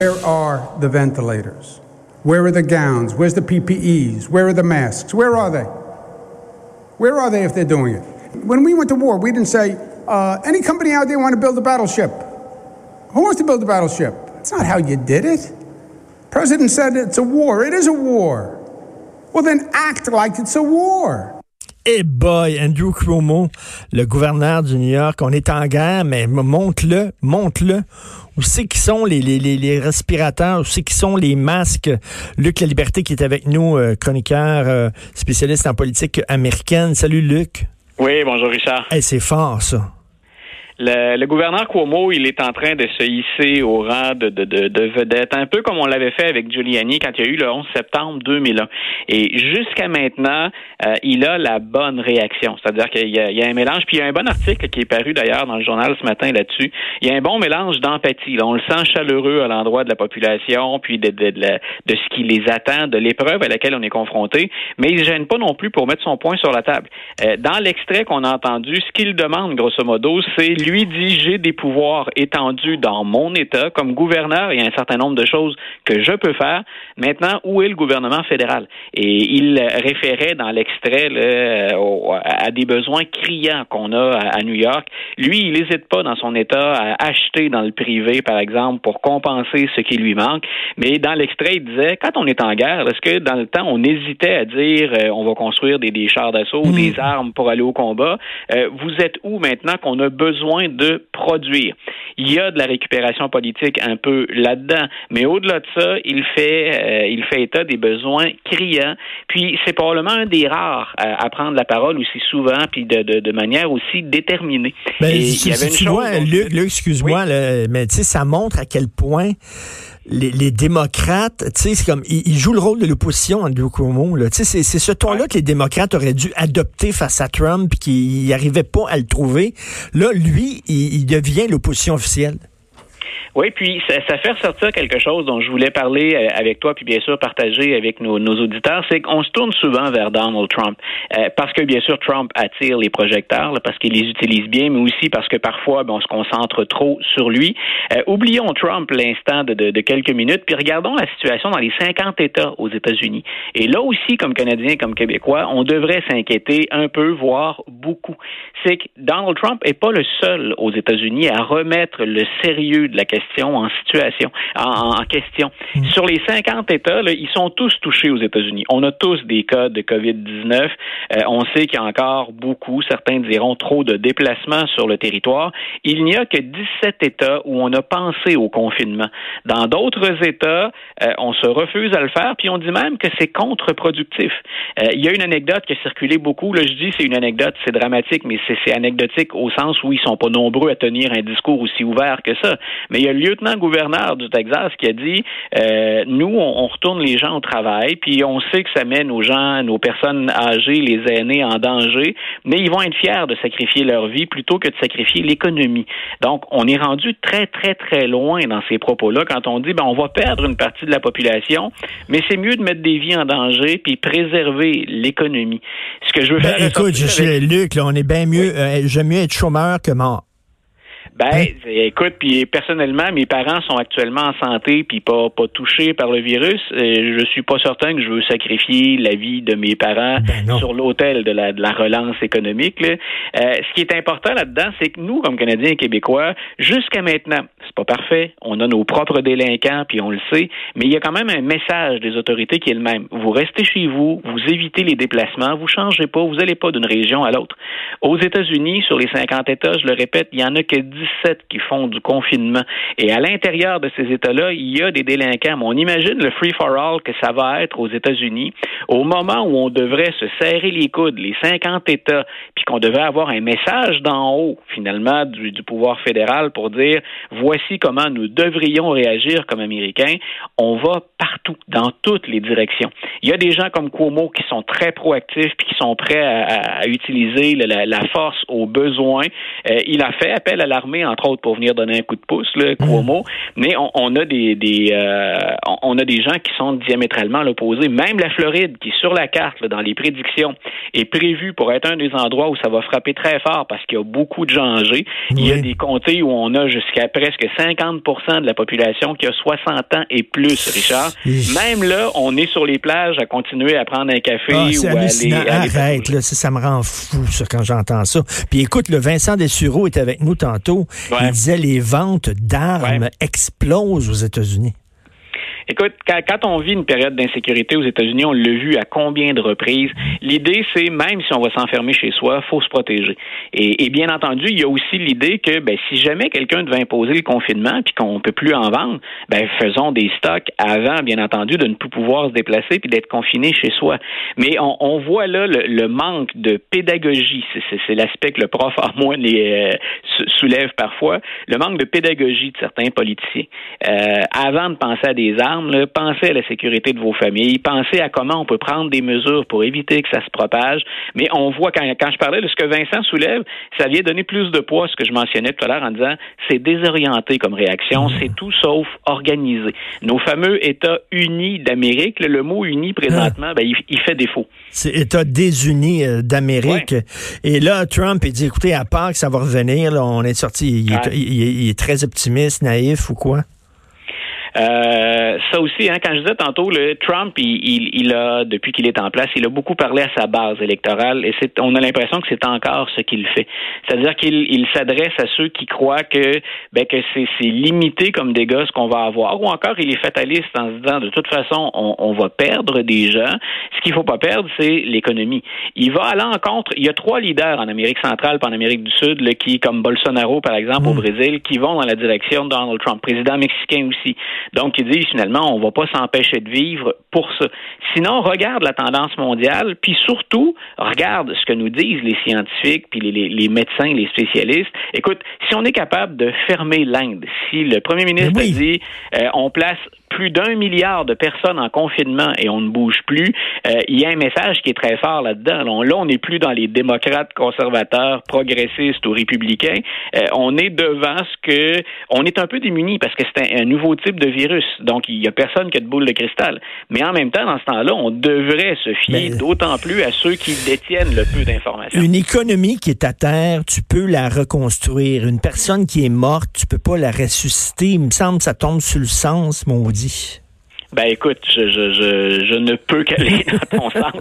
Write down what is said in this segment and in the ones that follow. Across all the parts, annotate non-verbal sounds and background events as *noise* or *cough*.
Where are the ventilators? Where are the gowns? Where's the PPEs? Where are the masks? Where are they? Where are they if they're doing it? When we went to war, we didn't say, uh, any company out there want to build a battleship? Who wants to build a battleship? That's not how you did it. President said it's a war. It is a war. Well, then act like it's a war. Eh boy, Andrew Cuomo, le gouverneur du New York, on est en guerre, mais monte-le, monte-le. Où c'est qui sont les, les, les, respirateurs? Où c'est qui sont les masques? Luc La Liberté qui est avec nous, euh, chroniqueur, euh, spécialiste en politique américaine. Salut Luc. Oui, bonjour Richard. Eh, c'est fort ça. Le, le, gouverneur Cuomo, il est en train de se hisser au rang de, de, de, de vedette, un peu comme on l'avait fait avec Giuliani quand il y a eu le 11 septembre 2001. Et jusqu'à maintenant, euh, il a la bonne réaction. C'est-à-dire qu'il y, y, a un mélange, puis il y a un bon article qui est paru d'ailleurs dans le journal ce matin là-dessus. Il y a un bon mélange d'empathie. On le sent chaleureux à l'endroit de la population, puis de, de, de, ce qui les attend, de l'épreuve à laquelle on est confronté, mais il ne gêne pas non plus pour mettre son point sur la table. Euh, dans l'extrait qu'on a entendu, ce qu'il demande, grosso modo, c'est lui dit j'ai des pouvoirs étendus dans mon État comme gouverneur. Il y a un certain nombre de choses que je peux faire. Maintenant, où est le gouvernement fédéral? Et il référait dans l'extrait à des besoins criants qu'on a à New York. Lui, il n'hésite pas dans son État à acheter dans le privé, par exemple, pour compenser ce qui lui manque. Mais dans l'extrait, il disait quand on est en guerre, est-ce que dans le temps on hésitait à dire euh, on va construire des, des chars d'assaut, mmh. des armes pour aller au combat? Euh, Vous êtes où maintenant qu'on a besoin de produire. Il y a de la récupération politique un peu là-dedans, mais au-delà de ça, il fait, euh, il fait état des besoins criants. Puis c'est probablement un des rares à, à, prendre la parole aussi souvent, puis de, de, de manière aussi déterminée. Ben, Et si, il y avait si une tu chose vois, Luc, Luc excuse-moi, oui. mais tu sais, ça montre à quel point les, les, démocrates, tu sais, c'est comme ils, ils, jouent le rôle de l'opposition, Andrew Cuomo. Tu sais, c'est, ce ton-là que les démocrates auraient dû adopter face à Trump, qu'ils n'arrivaient pas à le trouver. Là, lui, il, il devient l'opposition officielle. Oui, puis ça, ça, fait ressortir quelque chose dont je voulais parler avec toi, puis bien sûr partager avec nos, nos auditeurs, c'est qu'on se tourne souvent vers Donald Trump, euh, parce que bien sûr Trump attire les projecteurs, là, parce qu'il les utilise bien, mais aussi parce que parfois ben, on se concentre trop sur lui. Euh, oublions Trump l'instant de, de, de, quelques minutes, puis regardons la situation dans les 50 États aux États-Unis. Et là aussi, comme Canadiens, comme Québécois, on devrait s'inquiéter un peu, voire beaucoup. C'est que Donald Trump est pas le seul aux États-Unis à remettre le sérieux de la question en situation, en, en question. Mmh. Sur les 50 États, là, ils sont tous touchés aux États-Unis. On a tous des cas de COVID-19. Euh, on sait qu'il y a encore beaucoup, certains diront trop de déplacements sur le territoire. Il n'y a que 17 États où on a pensé au confinement. Dans d'autres États, euh, on se refuse à le faire, puis on dit même que c'est contre-productif. Euh, il y a une anecdote qui a circulé beaucoup. Là, je dis c'est une anecdote, c'est dramatique, mais c'est anecdotique au sens où ils sont pas nombreux à tenir un discours aussi ouvert que ça. Mais il y a le lieutenant-gouverneur du Texas qui a dit euh, nous, on, on, retourne les gens au travail, puis on sait que ça met nos gens, nos personnes âgées, les aînés en danger, mais ils vont être fiers de sacrifier leur vie plutôt que de sacrifier l'économie. Donc, on est rendu très, très, très loin dans ces propos-là quand on dit ben, on va perdre une partie de la population, mais c'est mieux de mettre des vies en danger puis préserver l'économie. Ce que je veux ben, faire. Écoute, je avec... Luc, là, on est bien mieux. Oui. Euh, J'aime mieux être chômeur que mort. Ben, hein? écoute, puis personnellement, mes parents sont actuellement en santé puis pas pas touchés par le virus. Euh, je suis pas certain que je veux sacrifier la vie de mes parents ben sur l'autel de la de la relance économique. Là. Euh, ce qui est important là-dedans, c'est que nous, comme Canadiens et Québécois, jusqu'à maintenant, c'est pas parfait. On a nos propres délinquants puis on le sait, mais il y a quand même un message des autorités qui est le même. Vous restez chez vous, vous évitez les déplacements, vous changez pas, vous allez pas d'une région à l'autre. Aux États-Unis, sur les 50 États, je le répète, il y en a que 10 17 qui font du confinement. Et à l'intérieur de ces États-là, il y a des délinquants. on imagine le free-for-all que ça va être aux États-Unis au moment où on devrait se serrer les coudes, les 50 États, puis qu'on devrait avoir un message d'en haut, finalement, du, du pouvoir fédéral pour dire voici comment nous devrions réagir comme Américains. On va partout, dans toutes les directions. Il y a des gens comme Cuomo qui sont très proactifs puis qui sont prêts à, utiliser la, force aux besoins. Euh, il a fait appel à l'armée, entre autres, pour venir donner un coup de pouce, le Cuomo. Mmh. Mais on, a des, euh, on a des gens qui sont diamétralement l'opposé. Même la Floride, qui sur la carte, dans les prédictions, est prévue pour être un des endroits où ça va frapper très fort parce qu'il y a beaucoup de gens âgés. Il y a des comtés où on a jusqu'à presque 50% de la population qui a 60 ans et plus, Richard. Même là, on est sur les plages à continuer à prendre un café ah, ou à aller, Arrête, là, ça, me rend fou ça, quand j'entends ça. Puis écoute, le Vincent Dessureau est avec nous tantôt. Il disait les ventes d'armes explosent aux États-Unis. Écoute, quand, on vit une période d'insécurité aux États-Unis, on l'a vu à combien de reprises. L'idée, c'est même si on va s'enfermer chez soi, faut se protéger. Et, bien entendu, il y a aussi l'idée que ben, si jamais quelqu'un devait imposer le confinement puis qu'on peut plus en vendre, ben faisons des stocks avant, bien entendu, de ne plus pouvoir se déplacer puis d'être confiné chez soi. Mais on, voit là le, manque de pédagogie. C'est l'aspect que le prof *laughs* à moins les, euh, soulève parfois. Le manque de pédagogie de certains politiciens. Euh, avant de penser à des armes pensez à la sécurité de vos familles, pensez à comment on peut prendre des mesures pour éviter que ça se propage. Mais on voit, quand, quand je parlais de ce que Vincent soulève, ça vient donner plus de poids à ce que je mentionnais tout à l'heure en disant c'est désorienté comme réaction, mmh. c'est tout sauf organisé. Nos fameux États unis d'Amérique, le mot uni présentement, ben, il, fait défaut. C'est États désunis euh, d'Amérique. Et là, Trump, il dit, écoutez, à part que ça va revenir, on est sorti, il est très optimiste, naïf ou quoi? Euh, ça aussi, hein, quand je disais tantôt, le Trump, il, il, a, depuis qu'il est en place, il a beaucoup parlé à sa base électorale et c'est, on a l'impression que c'est encore ce qu'il fait. C'est-à-dire qu'il il s'adresse à ceux qui croient que, ben, que c'est, c'est limité comme dégâts ce qu'on va avoir, ou encore il est fataliste en se disant de toute façon, on, on va perdre des gens. Ce qu'il faut pas perdre, c'est l'économie. Il va à l'encontre. Il y a trois leaders en Amérique centrale et en Amérique du Sud, là, qui, comme Bolsonaro par exemple au mmh. Brésil, qui vont dans la direction de Donald Trump, président mexicain aussi. Donc, ils disent finalement, on ne va pas s'empêcher de vivre pour ça. Sinon, regarde la tendance mondiale, puis surtout, regarde ce que nous disent les scientifiques, puis les, médecins, les spécialistes. Écoute, si on est capable de fermer l'Inde, si le premier ministre a dit, euh, on place plus d'un milliard de personnes en confinement et on ne bouge plus, euh, il y a un message qui est très fort là-dedans. Là, on n'est plus dans les démocrates, conservateurs, progressistes ou républicains. Euh, on est devant ce que... On est un peu démunis parce que c'est un, nouveau type de virus. Donc, il n'y a personne qui a de boule de cristal. Mais en même temps, dans ce temps-là, on devrait se fier d'autant plus à ceux qui détiennent le peu d'informations. Une économie qui est à terre, tu peux la reconstruire. Une personne qui est morte, tu peux pas la ressusciter. Il me semble que ça tombe sur le sens, maudit. Ben écoute, je, je, je, ne peux qu'aller *laughs* dans ton sens.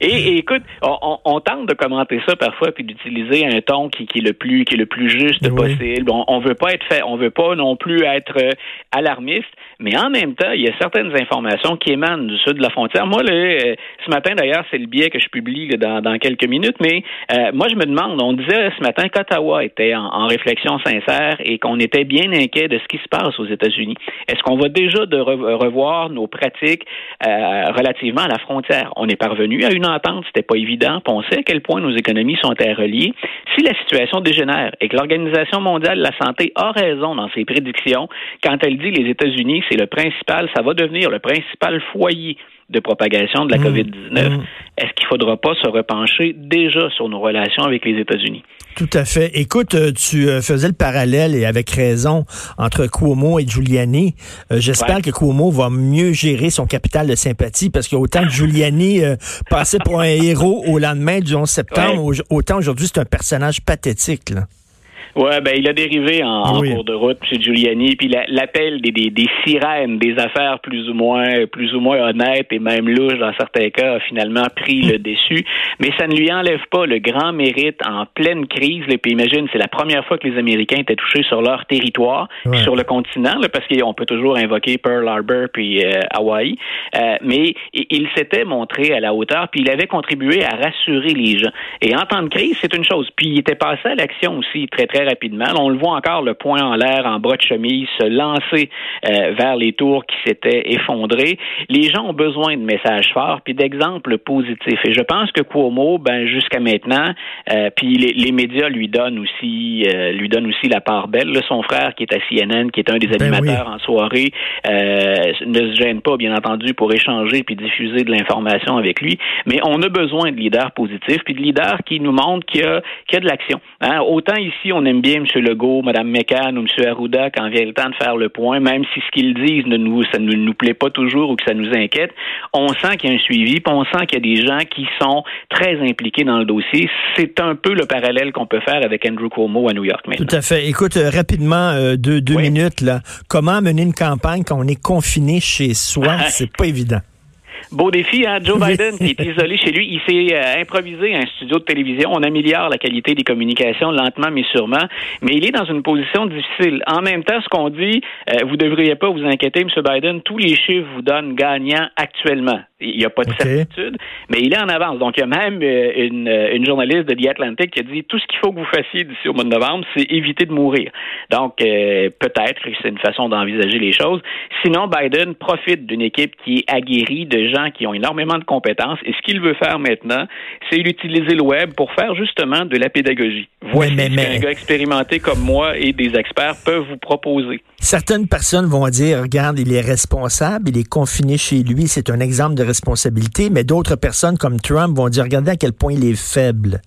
Et, écoute, on, tente de commenter ça parfois puis d'utiliser un ton qui, qui, est le plus qui est le plus juste possible. On, on veut pas être fait, on veut pas non plus être euh, alarmiste, mais en même temps, il y a certaines informations qui émanent du sud de la frontière. Moi, euh, ce matin d'ailleurs, c'est le biais que je publie dans, dans, quelques minutes, mais euh, moi je me demande, on disait ce matin qu'Ottawa était en, réflexion sincère et qu'on était bien inquiet de ce qui se passe aux États-Unis. Est-ce qu'on va déjà de revoir nos pratiques relativement à la frontière On est parvenu à une entente, c'était pas évident. on sait à quel point nos économies sont interreliées. Si la situation dégénère et que l'Organisation mondiale de la santé a raison dans ses prédictions quand elle dit les États-Unis, c'est le principal, ça va devenir le principal foyer de propagation de la mmh. COVID-19. Mmh. Est-ce qu'il ne faudra pas se repencher déjà sur nos relations avec les États-Unis? Tout à fait. Écoute, euh, tu euh, faisais le parallèle, et avec raison, entre Cuomo et Giuliani. Euh, j'espère que Cuomo va mieux gérer son capital de sympathie, parce qu'autant que Giuliani passait pour un héros au lendemain du 11 septembre, autant aujourd'hui c'est un personnage pathétique. Là. Ouais, ben il a dérivé en, cours de route, M. Giuliani, puis l'appel des, des, des, sirènes, des affaires plus ou moins plus ou moins honnêtes et même louches dans certains cas, a finalement pris le dessus. Mais ça ne lui enlève pas le grand mérite en pleine crise. Et puis imagine, c'est la première fois que les Américains étaient touchés sur leur territoire, sur le continent, là, parce qu'on peut toujours invoquer Pearl Harbor puis euh, Hawaï. Euh, mais il s'était montré à la hauteur, puis il avait contribué à rassurer les gens. Et en temps de crise, c'est une chose. Puis il était passé à l'action aussi très très très rapidement. on le voit encore, le point en l'air, en bras de chemise, se lancer euh, vers les tours qui s'étaient effondrées. Les gens ont besoin de messages forts puis d'exemples positifs. Et je pense que Cuomo, ben jusqu'à maintenant, euh, puis les, médias lui donnent aussi, euh, lui donnent aussi la part belle. son frère qui est à CNN, qui est un des ben animateurs en soirée, ne se gêne pas, bien entendu, pour échanger puis diffuser de l'information avec lui. Mais on a besoin de leaders positifs puis de leaders qui nous montrent qu'il y y a de l'action. Hein? Autant ici, on aime bien M. Legault, Mme McCann ou M. Arruda quand vient le temps de faire le point, même si ce qu'ils disent ne nous, ça ne nous plaît pas toujours ou que ça nous inquiète, on sent qu'il y a un suivi, puis on sent qu'il y a des gens qui sont très impliqués dans le dossier. C'est un peu le parallèle qu'on peut faire avec Andrew Cuomo à New York. Maintenant. Tout à fait. Écoute, euh, rapidement, euh, deux, deux minutes, là. Comment mener une campagne quand on est confiné chez soi? C'est pas évident. Beau défi, hein? Joe Biden, qui est isolé chez lui, il s'est euh, improvisé un studio de télévision. On améliore la qualité des communications lentement mais sûrement, mais il est dans une position difficile. En même temps, ce qu'on dit, euh, vous devriez pas vous inquiéter, M. Biden, tous les chiffres vous donnent gagnant actuellement. Il n'y a pas de certitude, mais il est en avance. Donc, il y a même euh, une, une, journaliste de The Atlantic qui a dit tout ce qu'il faut que vous fassiez d'ici au mois de novembre, c'est éviter de mourir. Donc, peut-être que c'est une façon d'envisager les choses. Sinon, Biden profite d'une équipe qui est aguerrie de gens qui ont énormément de compétences. Et ce qu'il veut faire maintenant, c'est utiliser le web pour faire justement de la pédagogie. Voici mais, mais, gars expérimenté comme moi et des experts peuvent vous proposer. Certaines personnes vont dire, regarde, il est responsable, il est confiné chez lui, c'est un exemple de responsabilité, mais d'autres personnes comme Trump vont dire, regardez à quel point il est faible.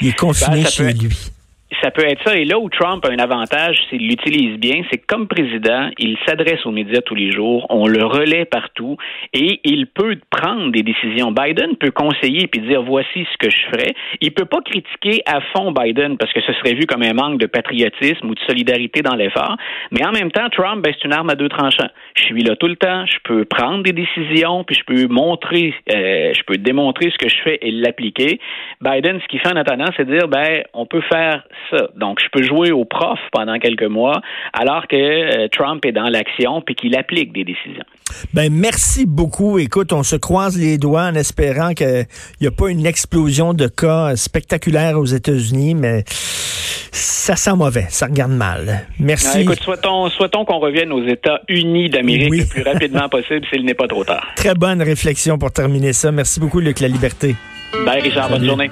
Il est confiné ben, chez lui ça peut être ça. Et là où Trump a un avantage, s'il l'utilise bien, c'est que comme président, il s'adresse aux médias tous les jours, on le relaie partout et il peut prendre des décisions. Biden peut conseiller puis dire voici ce que je ferai. Il peut pas critiquer à fond Biden parce que ce serait vu comme un manque de patriotisme ou de solidarité dans l'effort. Mais en même temps, Trump, ben, c'est une arme à deux tranchants. Je suis là tout le temps, je peux prendre des décisions puis je peux montrer, euh, je peux démontrer ce que je fais et l'appliquer. Biden, ce qu'il fait en attendant, c'est dire ben on peut faire donc, je peux jouer au prof pendant quelques mois, alors que euh, Trump est dans l'action puis qu'il applique des décisions. Ben merci beaucoup. Écoute, on se croise les doigts en espérant qu'il n'y a pas une explosion de cas spectaculaire aux États-Unis, mais ça sent mauvais, ça regarde mal. Merci. Ah, écoute, souhaitons, souhaitons qu'on revienne aux États-Unis d'Amérique le plus rapidement *laughs* possible s'il n'est pas trop tard. Très bonne réflexion pour terminer ça. Merci beaucoup, Luc La Liberté. Bye, Richard. Bonne journée.